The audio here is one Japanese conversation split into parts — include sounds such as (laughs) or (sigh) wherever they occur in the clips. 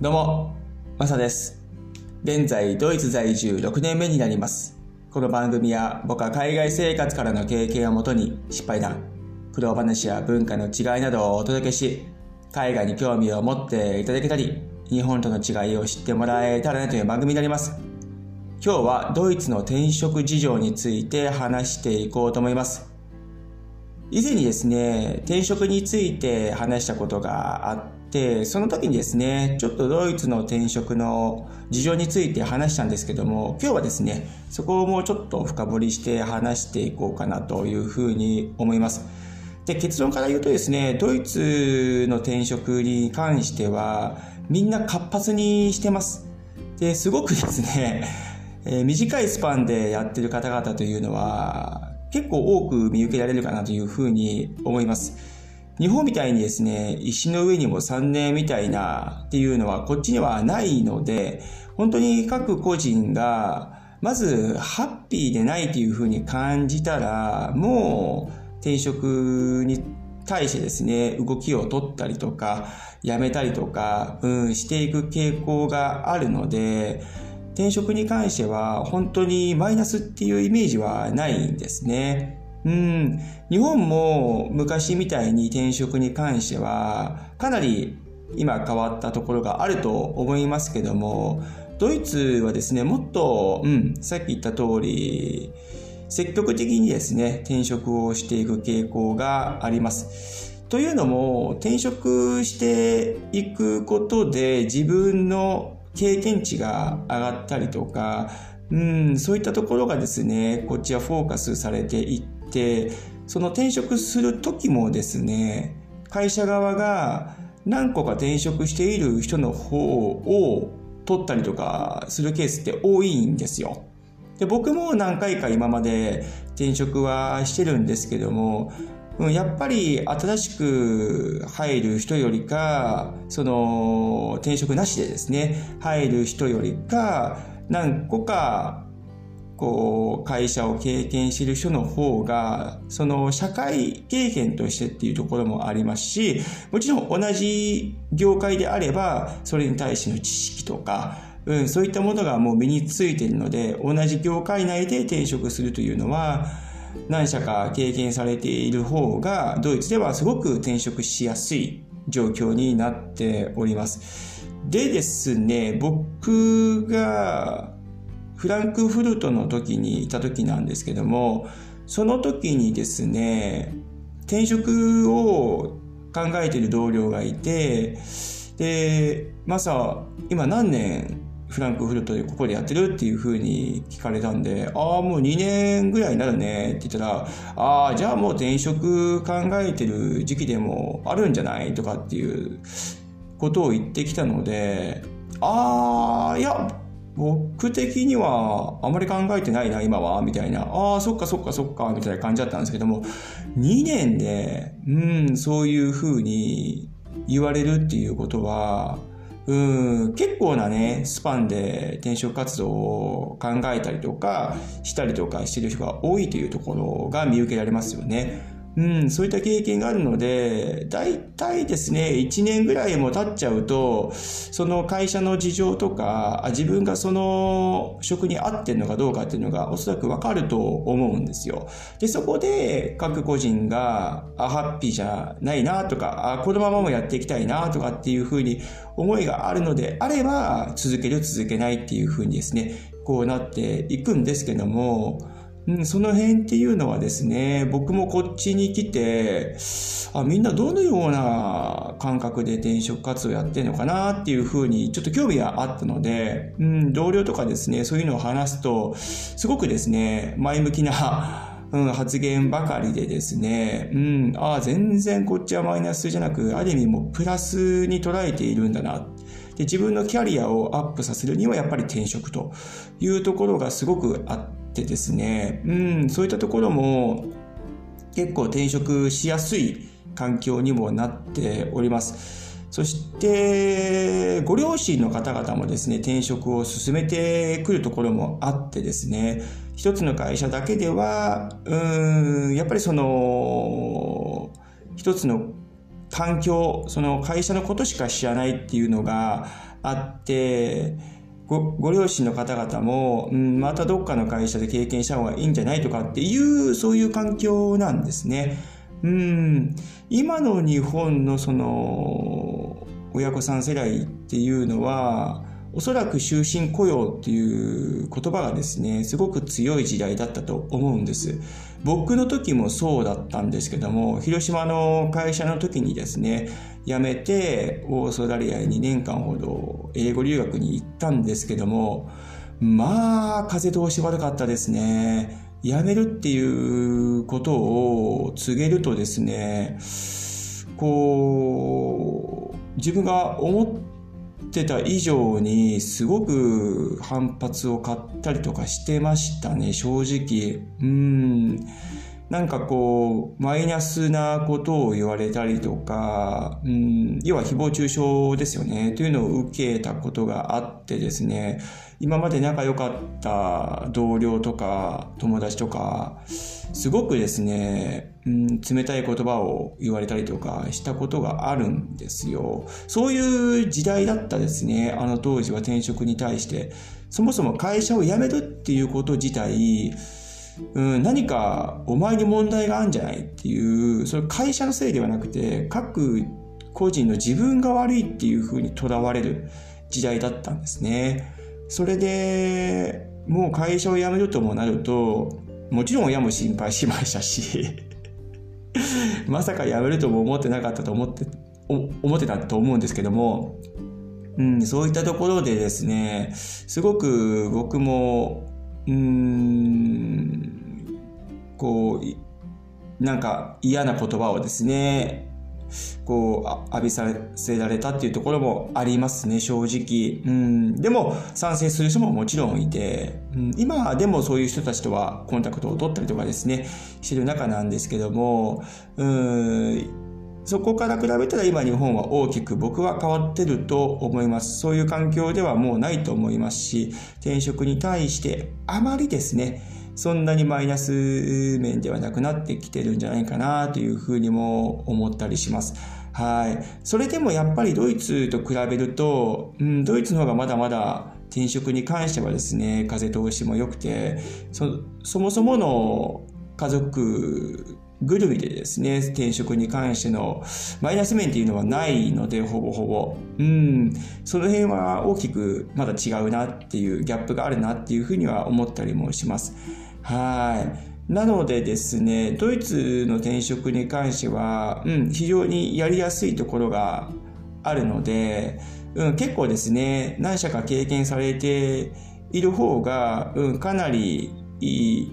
どうも、マサです。現在、ドイツ在住6年目になります。この番組は僕は海外生活からの経験をもとに失敗談、苦労話や文化の違いなどをお届けし、海外に興味を持っていただけたり、日本との違いを知ってもらえたらなという番組になります。今日はドイツの転職事情について話していこうと思います。以前にですね、転職について話したことがあってて、その時にですね、ちょっとドイツの転職の事情について話したんですけども、今日はですね、そこをもうちょっと深掘りして話していこうかなというふうに思います。で、結論から言うとですね、ドイツの転職に関しては、みんな活発にしてます。で、すごくですね、えー短いスパンでやってる方々というのは、結構多く見受けられるかなというふうに思います。日本みたいにですね、石の上にも3年みたいなっていうのはこっちにはないので、本当に各個人が、まずハッピーでないというふうに感じたら、もう転職に対してですね、動きを取ったりとか、やめたりとか、うん、していく傾向があるので、転職に関しては本当にマイナスっていうイメージはないんですね。うん。日本も昔みたいに転職に関してはかなり今変わったところがあると思いますけども、ドイツはですね、もっと、うん、さっき言った通り、積極的にですね、転職をしていく傾向があります。というのも、転職していくことで自分の経験値が上がったりとか、うん、そういったところがですね、こっちはフォーカスされていっ、その転職する時もですね、会社側が何個か転職している人の方を取ったりとかするケースって多いんですよ。で僕も何回か今まで転職はしてるんですけども、うんやっぱり新しく入る人よりか、その転職なしでですね、入る人よりか、何個かこう会社を経験してる人の方が、その社会経験としてっていうところもありますし、もちろん同じ業界であれば、それに対しての知識とか、うん、そういったものがもう身についているので、同じ業界内で転職するというのは、何社か経験されている方が、ドイツではすごく転職しやすい状況になっております。でですね、僕がフランクフルトの時にいた時なんですけども、その時にですね、転職を考えている同僚がいて、で、マサ、今何年フランクフルトでここでやってるっていう風に聞かれたんで、ああ、もう2年ぐらいになるねって言ったら、ああ、じゃあもう転職考えてる時期でもあるんじゃないとかっていうことを言ってきたので、ああ、いや、僕的にはあまり考えてないな、今は、みたいな。ああ、そっかそっかそっか、みたいな感じだったんですけども、2年で、うん、そういう風に言われるっていうことは、うん、結構なね、スパンで転職活動を考えたりとか、したりとかしてる人が多いというところが見受けられますよね。うん、そういった経験があるので、大体ですね、1年ぐらいも経っちゃうと、その会社の事情とか、あ自分がその職に合ってるのかどうかっていうのがおそらくわかると思うんですよ。で、そこで各個人が、あ、ハッピーじゃないなとか、あ、このままもやっていきたいなとかっていうふうに思いがあるのであれば、続ける続けないっていうふうにですね、こうなっていくんですけども、うん、その辺っていうのはですね、僕もこっちに来て、あ、みんなどのような感覚で転職活動やってるのかなっていうふうにちょっと興味があったので、うん、同僚とかですね、そういうのを話すと、すごくですね、前向きな (laughs) うん、発言ばかりでですね、うん、ああ、全然こっちはマイナスじゃなく、ある意味もプラスに捉えているんだな。で自分のキャリアをアップさせるにはやっぱり転職というところがすごくあってですね、うん、そういったところも結構転職しやすい環境にもなっております。そして、ご両親の方々もですね、転職を進めてくるところもあってですね、一つの会社だけでは、うん、やっぱりその、一つの環境、その会社のことしか知らないっていうのがあって、ごご両親の方々も、うん、またどっかの会社で経験した方がいいんじゃないとかっていう、そういう環境なんですね。うん、今の日本のその、親子さん世代っていうのは、おそらく終身雇用っていう言葉がですね、すごく強い時代だったと思うんです。僕の時もそうだったんですけども、広島の会社の時にですね、辞めてオーストラリアに2年間ほど英語留学に行ったんですけども、まあ、風通し悪かったですね。辞めるっていうことを告げるとですね、こう、自分が思っってた以上にすごく反発を買ったりとかしてましたね、正直。うん。なんかこう、マイナスなことを言われたりとか、うん、要は誹謗中傷ですよね、というのを受けたことがあってですね、今まで仲良かった同僚とか友達とか、すごくですね、うん、冷たい言葉を言われたりとかしたことがあるんですよ。そういう時代だったですね、あの当時は転職に対して。そもそも会社を辞めるっていうこと自体、うん、何かお前に問題があるんじゃないっていう、それ会社のせいではなくて、各個人の自分が悪いっていうふうにとらわれる時代だったんですね。それで、もう会社を辞めるともなると、もちろん親も心配しましたし (laughs) まさかやめるとも思ってなかったと思って、思ってたと思うんですけども、うん、そういったところでですね、すごく僕もうん、こう、なんか嫌な言葉をですね、こう、浴びさせられたっていうところもありますね、正直。うん、でも、賛成する人ももちろんいて、うん、今でもそういう人たちとはコンタクトを取ったりとかですね、してる中なんですけども、うんそこから比べたら今日本は大きく僕は変わってると思います。そういう環境ではもうないと思いますし、転職に対してあまりですね、そんなにマイナス面ではなくなってきてるんじゃないかなというふうにも思ったりします。はい。それでもやっぱりドイツと比べると、うん、ドイツの方がまだまだ転職に関してはですね、風通しも良くて、そ、そもそもの家族ぐるみでですね、転職に関してのマイナス面っていうのはないので、ほぼほぼ。うん。その辺は大きくまだ違うなっていう、ギャップがあるなっていうふうには思ったりもします。はい。なのでですね、ドイツの転職に関しては、うん、非常にやりやすいところがあるので、うん、結構ですね、何社か経験されている方が、うん、かなりいい、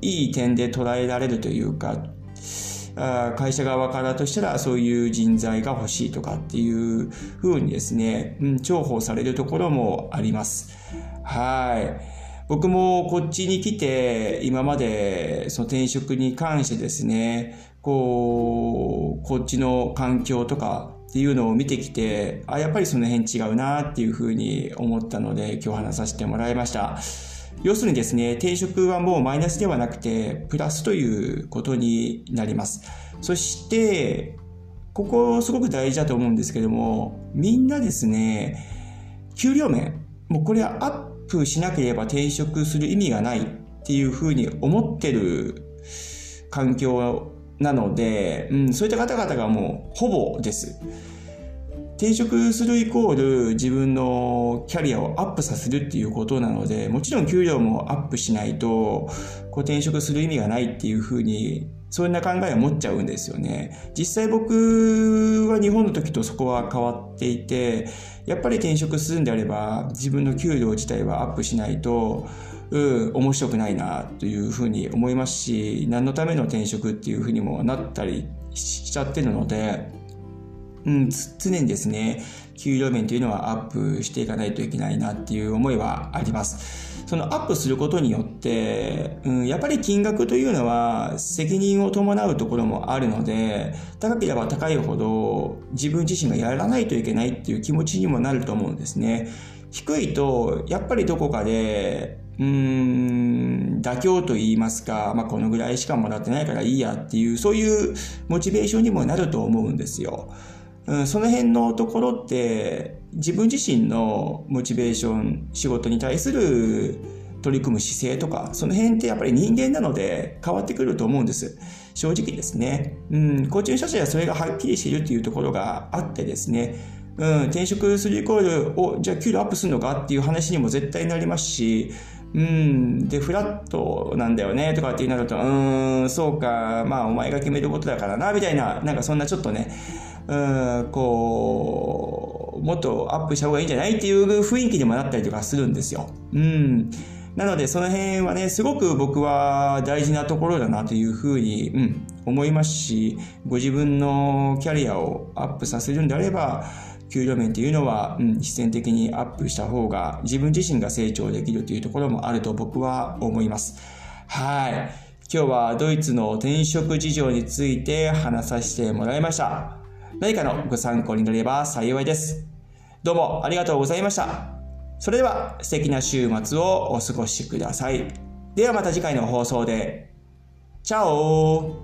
いい点で捉えられるというか、あ会社側からとしたらそういう人材が欲しいとかっていうふうにですね、うん、重宝されるところもあります。はい。僕もこっちに来て、今までその転職に関してですね、こう、こっちの環境とかっていうのを見てきて、あ、やっぱりその辺違うなっていうふうに思ったので、今日話させてもらいました。要するにですね、転職はもうマイナスではなくて、プラスということになります。そして、ここすごく大事だと思うんですけども、みんなですね、給料面、もうこれはアップしなければ転職する意味がないっていうふうに思ってる環境なので、うん、そういった方々がもうほぼです。転職するイコール自分のキャリアをアップさせるっていうことなので、もちろん給料もアップしないと、こう転職する意味がないっていうふうに、そんな考えを持っちゃうんですよね。実際僕は日本の時とそこは変わっていて、やっぱり転職するんであれば、自分の給料自体はアップしないと、うん、面白くないなというふうに思いますし、何のための転職っていうふうにもなったりしちゃってるので、うん、常にですね、給料面というのはアップしていかないといけないなっていう思いはあります。そのアップすることによって、うん、やっぱり金額というのは責任を伴うところもあるので、高ければ高いほど自分自身がやらないといけないっていう気持ちにもなると思うんですね。低いと、やっぱりどこかで、うーん、妥協と言いますか、まあ、このぐらいしかもらってないからいいやっていう、そういうモチベーションにもなると思うんですよ。うん、その辺のところって、自分自身のモチベーション、仕事に対する取り組む姿勢とか、その辺ってやっぱり人間なので変わってくると思うんです。正直ですね。うん、コーチング写真はそれがはっきりしているっていうところがあってですね、うん、転職するイコール、お、じゃあ給料アップするのかっていう話にも絶対なりますし、うん、で、フラットなんだよね、とかってなると、うん、そうか、まあ、お前が決めることだからな、みたいな、なんかそんなちょっとね、うん、こう、もっとアップした方がいいんじゃないっていう雰囲気にもなったりとかするんですよ。うん。なので、その辺はね、すごく僕は大事なところだなというふうに、うん、思いますし、ご自分のキャリアをアップさせるんであれば、給料面っていうのは、うん、必然的にアップした方が自分自身が成長できるというところもあると僕は思います。はい。今日はドイツの転職事情について話させてもらいました。何かのご参考になれば幸いです。どうもありがとうございました。それでは素敵な週末をお過ごしください。ではまた次回の放送で。チャオ